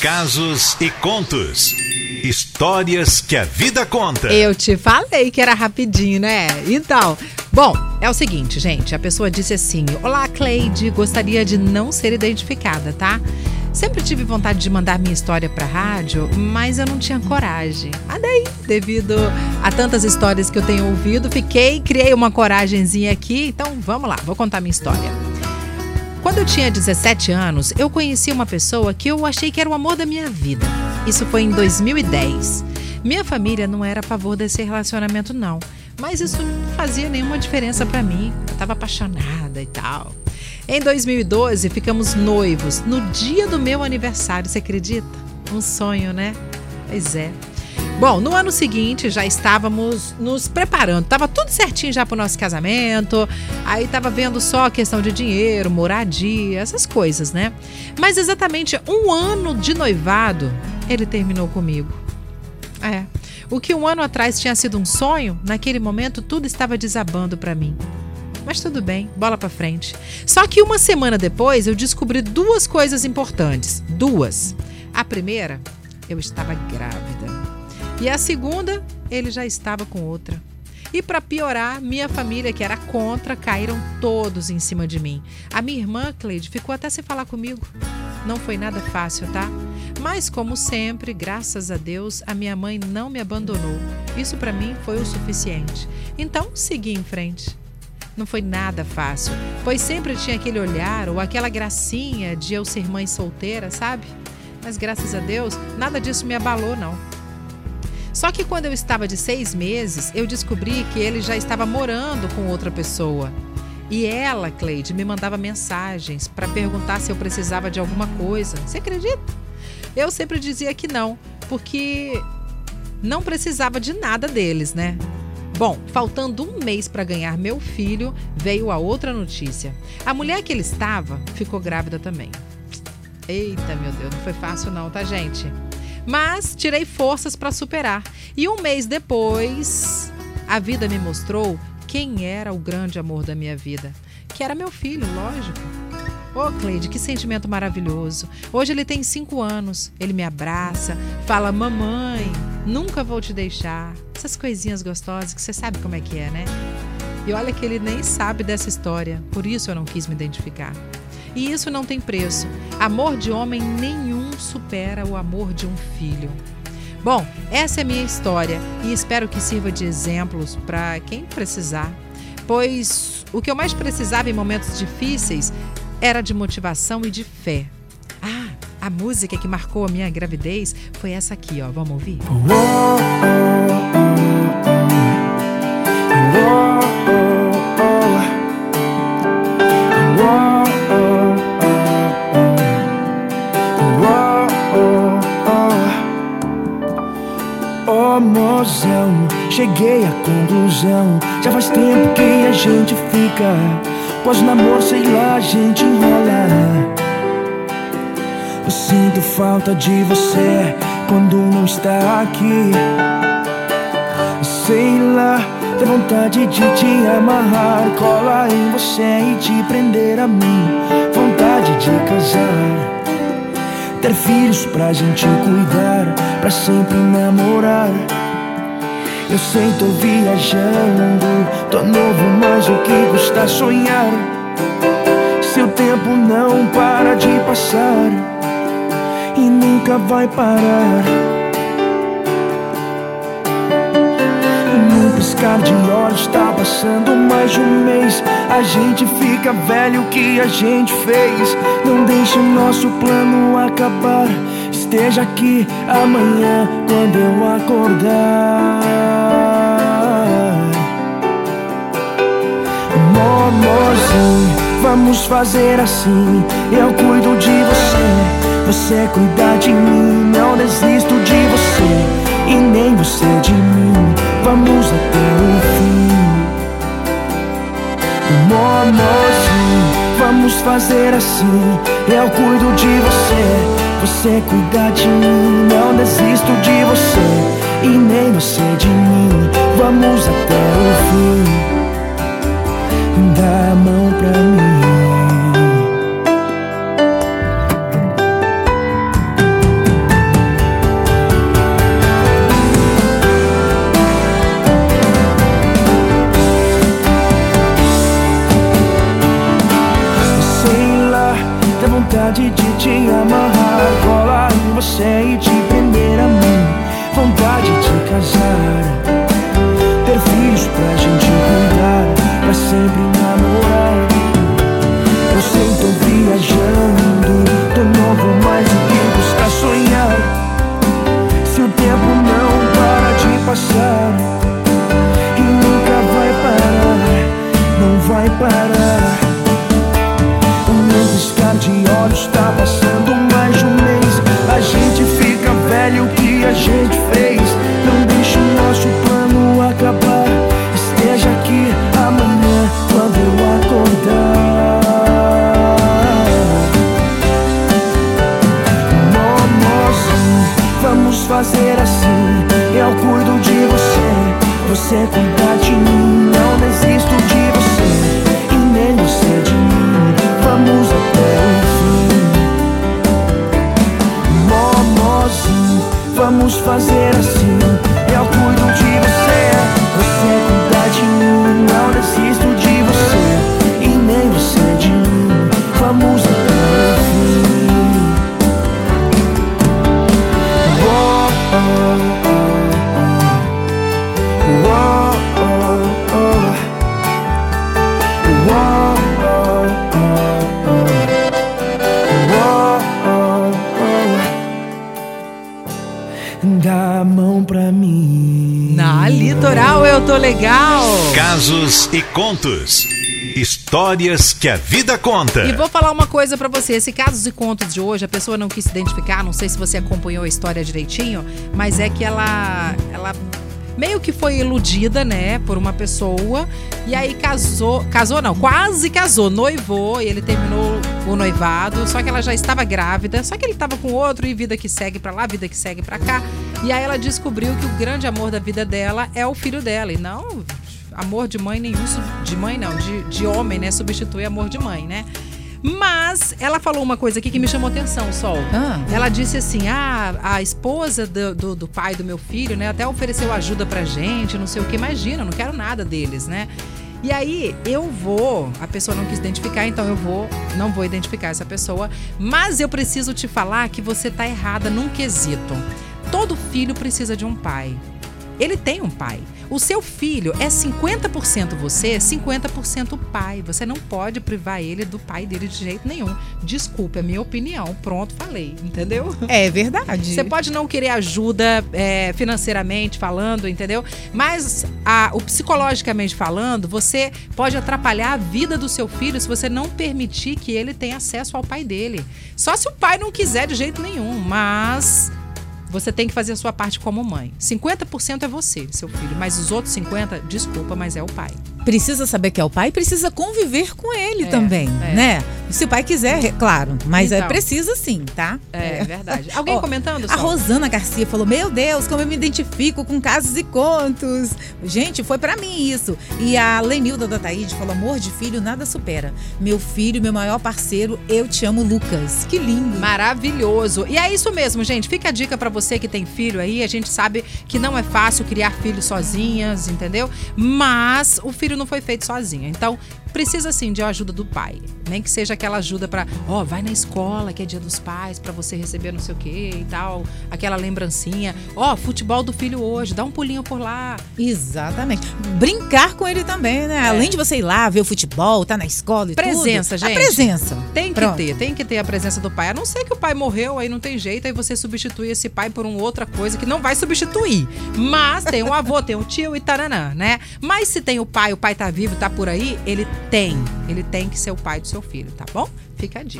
Casos e contos. Histórias que a vida conta. Eu te falei que era rapidinho, né? Então, bom, é o seguinte, gente. A pessoa disse assim: Olá, Cleide, gostaria de não ser identificada, tá? Sempre tive vontade de mandar minha história pra rádio, mas eu não tinha coragem. Ah, daí, devido a tantas histórias que eu tenho ouvido, fiquei, criei uma coragenzinha aqui. Então, vamos lá, vou contar minha história. Quando eu tinha 17 anos, eu conheci uma pessoa que eu achei que era o amor da minha vida. Isso foi em 2010. Minha família não era a favor desse relacionamento, não. Mas isso não fazia nenhuma diferença para mim. Eu estava apaixonada e tal. Em 2012, ficamos noivos no dia do meu aniversário, você acredita? Um sonho, né? Pois é. Bom, no ano seguinte já estávamos nos preparando, estava tudo certinho já para o nosso casamento. Aí estava vendo só a questão de dinheiro, moradia, essas coisas, né? Mas exatamente um ano de noivado, ele terminou comigo. É. O que um ano atrás tinha sido um sonho, naquele momento tudo estava desabando para mim. Mas tudo bem, bola para frente. Só que uma semana depois eu descobri duas coisas importantes. Duas. A primeira, eu estava grávida. E a segunda, ele já estava com outra. E para piorar, minha família, que era contra, caíram todos em cima de mim. A minha irmã, Cleide, ficou até sem falar comigo. Não foi nada fácil, tá? Mas, como sempre, graças a Deus, a minha mãe não me abandonou. Isso para mim foi o suficiente. Então, segui em frente. Não foi nada fácil, pois sempre tinha aquele olhar ou aquela gracinha de eu ser mãe solteira, sabe? Mas graças a Deus, nada disso me abalou, não. Só que quando eu estava de seis meses, eu descobri que ele já estava morando com outra pessoa. E ela, Cleide, me mandava mensagens para perguntar se eu precisava de alguma coisa. Você acredita? Eu sempre dizia que não, porque não precisava de nada deles, né? Bom, faltando um mês para ganhar meu filho, veio a outra notícia. A mulher que ele estava ficou grávida também. Eita, meu Deus, não foi fácil não, tá, gente? Mas tirei forças para superar. E um mês depois, a vida me mostrou quem era o grande amor da minha vida, que era meu filho, lógico. Ô, oh, Cleide, que sentimento maravilhoso. Hoje ele tem cinco anos, ele me abraça, fala: Mamãe, nunca vou te deixar. Essas coisinhas gostosas que você sabe como é que é, né? E olha que ele nem sabe dessa história, por isso eu não quis me identificar. E isso não tem preço. Amor de homem nenhum supera o amor de um filho. Bom, essa é minha história e espero que sirva de exemplos para quem precisar, pois o que eu mais precisava em momentos difíceis era de motivação e de fé. Ah, a música que marcou a minha gravidez foi essa aqui, ó. Vamos ouvir? Cheguei à conclusão. Já faz tempo que a gente fica Pós namoro, sei lá, a gente enrola. Eu sinto falta de você Quando não está aqui. Sei lá, dá vontade de te amarrar. Cola em você e te prender a mim. Vontade de casar ter filhos pra gente cuidar, pra sempre namorar. Eu sei, tô viajando, tô novo, mas o que custa sonhar? Seu tempo não para de passar e nunca vai parar. Piscar de olhos, tá passando mais de um mês. A gente fica velho, o que a gente fez? Não deixe o nosso plano acabar. Esteja aqui amanhã quando eu acordar. Amorzinho, vamos fazer assim. Eu cuido de você, você cuida de mim. Não desisto de você e nem você de mim. Vamos até o fim. Amorzinho, vamos fazer assim. Eu cuido de você. Você cuida de mim, não desisto de você e nem você de mim. Vamos até o fim. Dá a mão pra mim. Vamos mão pra mim. Na litoral eu tô legal. Casos e contos. Histórias que a vida conta. E vou falar uma coisa pra você, esse casos e contos de hoje, a pessoa não quis se identificar, não sei se você acompanhou a história direitinho, mas é que ela ela meio que foi iludida, né, por uma pessoa e aí casou, casou não, quase casou, noivou e ele terminou o noivado, só que ela já estava grávida, só que ele estava com outro e vida que segue pra lá, vida que segue pra cá. E aí ela descobriu que o grande amor da vida dela é o filho dela e não amor de mãe nenhum, de mãe não, de, de homem, né, substitui amor de mãe, né? Mas ela falou uma coisa aqui que me chamou atenção, Sol. Ah. Ela disse assim: ah, a esposa do, do, do pai do meu filho, né, até ofereceu ajuda pra gente, não sei o que, imagina, não quero nada deles, né? E aí eu vou, a pessoa não quis identificar, então eu vou, não vou identificar essa pessoa, mas eu preciso te falar que você tá errada num quesito. Todo filho precisa de um pai. Ele tem um pai. O seu filho é 50% você, 50% o pai. Você não pode privar ele do pai dele de jeito nenhum. Desculpa, é minha opinião. Pronto, falei, entendeu? É verdade. Você pode não querer ajuda é, financeiramente falando, entendeu? Mas a- o psicologicamente falando, você pode atrapalhar a vida do seu filho se você não permitir que ele tenha acesso ao pai dele. Só se o pai não quiser de jeito nenhum, mas você tem que fazer a sua parte como mãe. 50% é você, seu filho, mas os outros 50, desculpa, mas é o pai. Precisa saber que é o pai, precisa conviver com ele É, também, é. né? Se o pai quiser, é claro, mas é Então. precisa sim, tá? É, verdade. Alguém Ó, comentando? A Sol? Rosana Garcia falou: Meu Deus, como eu me identifico com casos e contos. Gente, foi pra mim isso. E a Lenilda da Taíde falou: Amor de filho nada supera. Meu filho, meu maior parceiro, eu te amo, Lucas. Que lindo. Maravilhoso. E é isso mesmo, gente. Fica a dica pra você que tem filho aí. A gente sabe que não é fácil criar filhos sozinhas, entendeu? Mas o filho não foi feito sozinho. Então, precisa sim de ajuda do pai. Nem que seja aquela ajuda pra, ó, vai na escola, que é dia dos pais, pra você receber não sei o quê e tal, aquela lembrancinha. Ó, futebol do filho hoje, dá um pulinho por lá. Exatamente. Brincar com ele também, né? Além de você ir lá ver o futebol, tá na escola e É. Presença, tudo. gente. A presença. Tem que Pronto. ter, tem que ter a presença do pai. A não ser que o pai morreu, aí não tem jeito, aí você substitui esse pai por uma outra coisa que não vai substituir. Mas tem o avô, tem o tio e taranã, né? Mas se tem o pai, o pai tá vivo, tá por aí, ele tem. Ele tem que ser o pai do seu filho, tá bom? Fica a dica.